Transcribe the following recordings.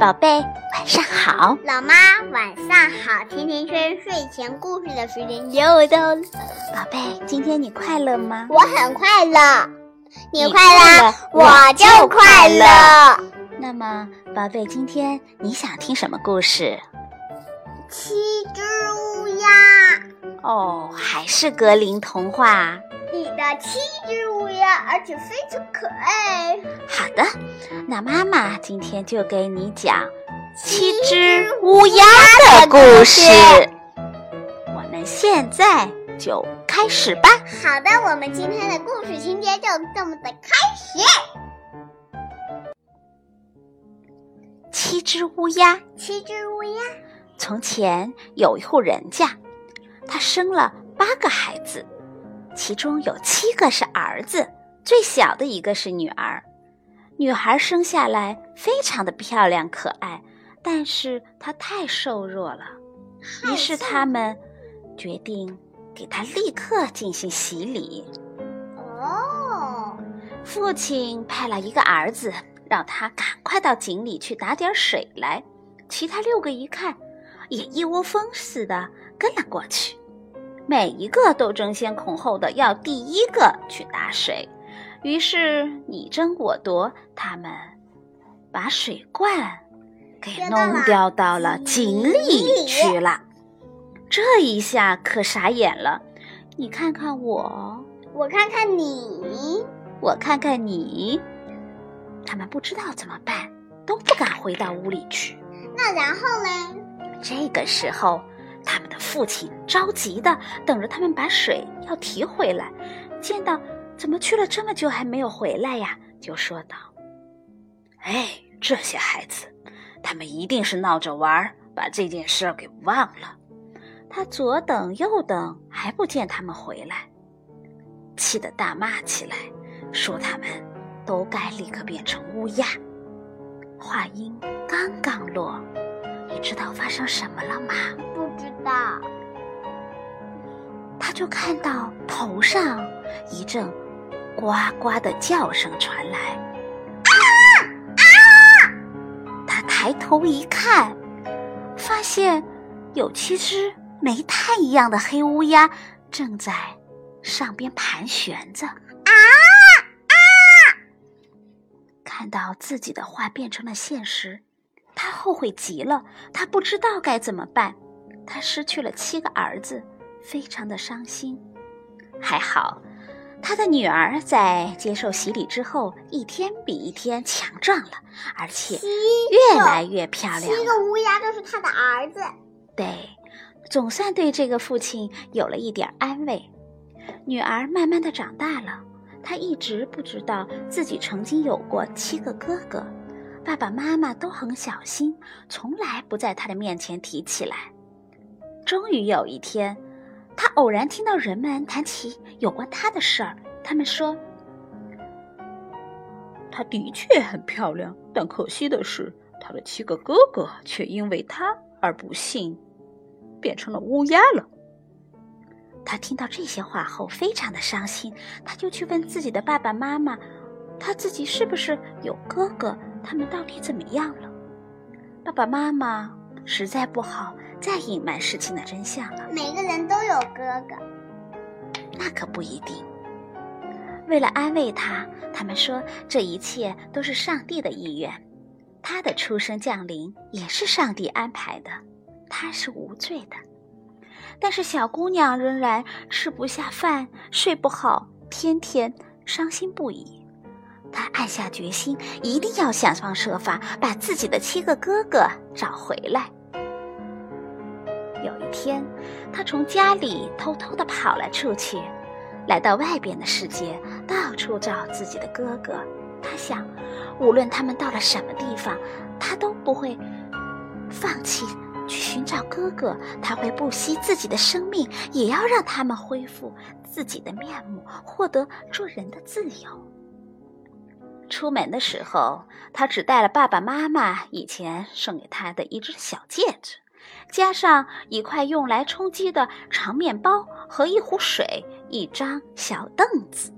宝贝，晚上好。老妈，晚上好。甜甜圈睡前故事的时间又到了。宝贝，今天你快乐吗？我很快乐。你快乐，我就快乐。那么，宝贝，今天你想听什么故事？七只乌鸦。哦，还是格林童话。里的七只而且非常可爱。好的，那妈妈今天就给你讲七只乌鸦的故事。我们现在就开始吧。好的，我们今天的故事情节就这么的开始。七只乌鸦，七只乌鸦。从前有一户人家，他生了八个孩子。其中有七个是儿子，最小的一个是女儿。女孩生下来非常的漂亮可爱，但是她太瘦弱了，于是他们决定给她立刻进行洗礼。哦，父亲派了一个儿子，让他赶快到井里去打点水来。其他六个一看，也一窝蜂似的跟了过去。每一个都争先恐后的要第一个去打水，于是你争我夺，他们把水罐给弄掉到了井里去了。这一下可傻眼了，你看看我，我看看你，我看看你，他们不知道怎么办，都不敢回到屋里去。那然后呢？这个时候。他们的父亲着急的等着他们把水要提回来，见到怎么去了这么久还没有回来呀，就说道：“哎，这些孩子，他们一定是闹着玩，把这件事给忘了。”他左等右等还不见他们回来，气得大骂起来，说他们都该立刻变成乌鸦。话音刚刚落，你知道发生什么了吗？不知道，他就看到头上一阵呱呱的叫声传来，啊啊！他抬头一看，发现有七只煤炭一样的黑乌鸦正在上边盘旋着。啊啊！看到自己的话变成了现实，他后悔极了，他不知道该怎么办。他失去了七个儿子，非常的伤心。还好，他的女儿在接受洗礼之后，一天比一天强壮了，而且越来越漂亮。七个乌鸦都是他的儿子。对，总算对这个父亲有了一点安慰。女儿慢慢的长大了，她一直不知道自己曾经有过七个哥哥，爸爸妈妈都很小心，从来不在他的面前提起来。终于有一天，他偶然听到人们谈起有关他的事儿。他们说：“她的确很漂亮，但可惜的是，她的七个哥哥却因为她而不幸变成了乌鸦了。”他听到这些话后，非常的伤心。他就去问自己的爸爸妈妈：“他自己是不是有哥哥？他们到底怎么样了？”爸爸妈妈实在不好。再隐瞒事情的真相了。每个人都有哥哥，那可不一定。为了安慰他，他们说这一切都是上帝的意愿，他的出生降临也是上帝安排的，他是无罪的。但是小姑娘仍然吃不下饭，睡不好，天天伤心不已。她暗下决心，一定要想方设法把自己的七个哥哥找回来。天，他从家里偷偷的跑了出去，来到外边的世界，到处找自己的哥哥。他想，无论他们到了什么地方，他都不会放弃去寻找哥哥。他会不惜自己的生命，也要让他们恢复自己的面目，获得做人的自由。出门的时候，他只带了爸爸妈妈以前送给他的一只小戒指。加上一块用来充饥的长面包和一壶水、一张小凳子，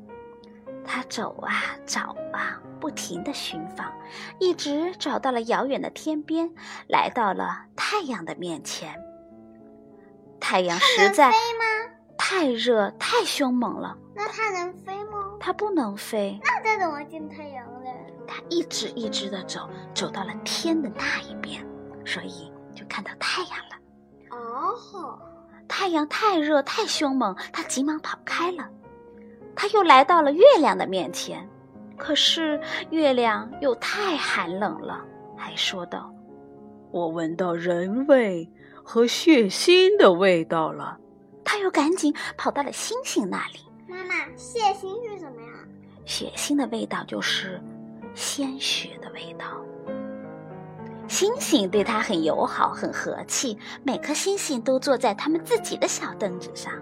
他走啊找啊，不停地寻访，一直找到了遥远的天边，来到了太阳的面前。太阳实在太热太凶猛了。那它能飞吗？它不能飞。那它怎么进太阳嘞？它一直一直的走，走到了天的那一边，所以就看到太阳了。哦，太阳太热太凶猛，他急忙跑开了。他又来到了月亮的面前，可是月亮又太寒冷了，还说道：“我闻到人味和血腥的味道了。”他又赶紧跑到了星星那里。妈妈，血腥是什么呀？血腥的味道就是鲜血的味道。星星对他很友好，很和气，每颗星星都坐在他们自己的小凳子上。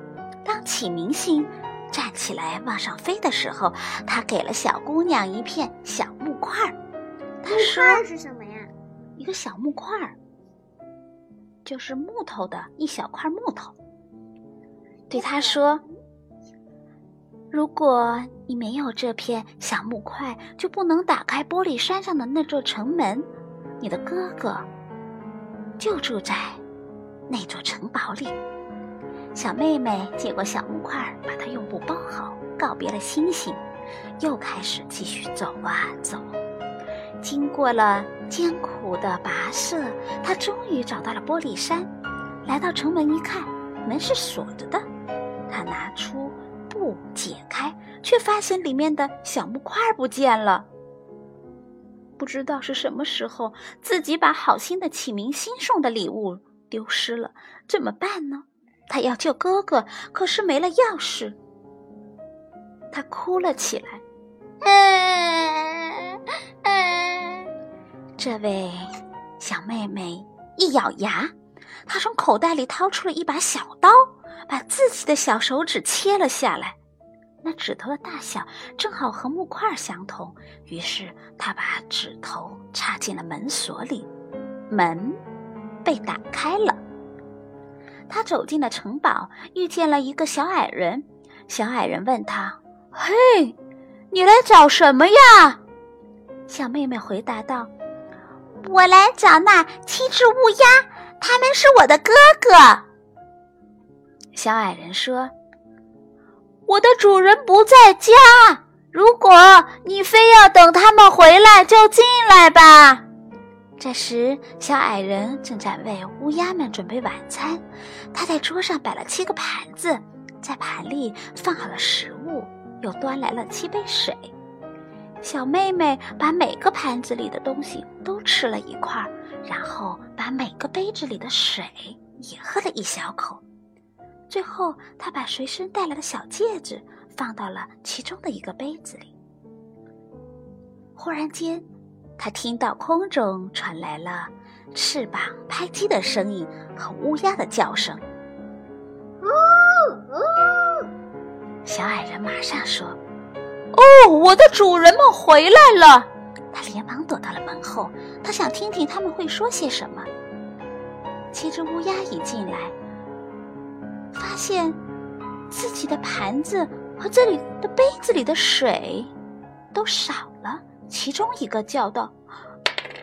当启明星。站起来往上飞的时候，他给了小姑娘一片小木块儿。他说：“是什么呀？一个小木块儿，就是木头的一小块木头。”对他说：“如果你没有这片小木块，就不能打开玻璃山上的那座城门。你的哥哥就住在那座城堡里。”小妹妹接过小木块，把它用布包好，告别了星星，又开始继续走啊走。经过了艰苦的跋涉，她终于找到了玻璃山。来到城门一看，门是锁着的。她拿出布解开，却发现里面的小木块不见了。不知道是什么时候，自己把好心的启明星送的礼物丢失了，怎么办呢？他要救哥哥，可是没了钥匙。他哭了起来。这位小妹妹一咬牙，她从口袋里掏出了一把小刀，把自己的小手指切了下来。那指头的大小正好和木块相同，于是他把指头插进了门锁里，门被打开了。他走进了城堡，遇见了一个小矮人。小矮人问他：“嘿，你来找什么呀？”小妹妹回答道：“我来找那七只乌鸦，他们是我的哥哥。”小矮人说：“我的主人不在家，如果你非要等他们回来，就进来吧。”这时，小矮人正在为乌鸦们准备晚餐。他在桌上摆了七个盘子，在盘里放好了食物，又端来了七杯水。小妹妹把每个盘子里的东西都吃了一块，然后把每个杯子里的水也喝了一小口。最后，他把随身带来的小戒指放到了其中的一个杯子里。忽然间。他听到空中传来了翅膀拍击的声音和乌鸦的叫声。呜呜！小矮人马上说：“哦，我的主人们回来了！”他连忙躲到了门后，他想听听他们会说些什么。七只乌鸦一进来，发现自己的盘子和这里的杯子里的水都少了。其中一个叫道：“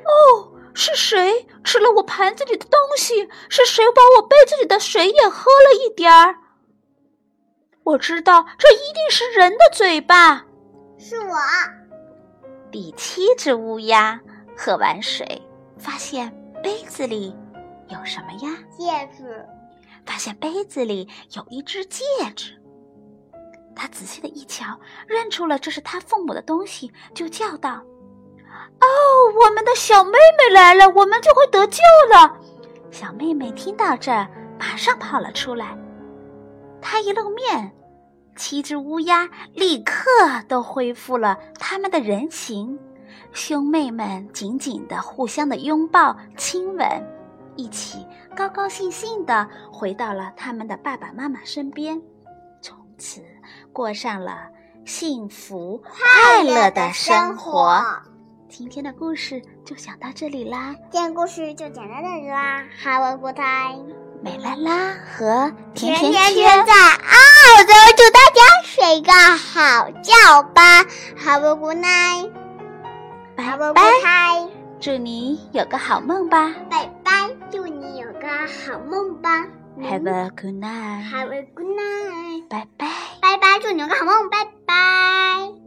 哦，是谁吃了我盘子里的东西？是谁把我杯子里的水也喝了一点儿？我知道这一定是人的嘴巴。”是我。第七只乌鸦喝完水，发现杯子里有什么呀？戒指。发现杯子里有一只戒指。他仔细的一瞧，认出了这是他父母的东西，就叫道：“哦，我们的小妹妹来了，我们就会得救了。”小妹妹听到这，马上跑了出来。她一露面，七只乌鸦立刻都恢复了他们的人形，兄妹们紧紧的互相的拥抱、亲吻，一起高高兴兴地回到了他们的爸爸妈妈身边，从此。过上了幸福快乐的生活。今天的故事就讲到这里啦。今天故事就讲到这里啦。Have a good time。美拉拉和甜甜甜圈在澳洲，祝大家生睡个好觉吧，Have a good night，拜拜祝你有个好梦吧。拜拜祝你有个好梦吧。Have a good night have a good night 拜拜。拜拜祝你有个好梦拜拜。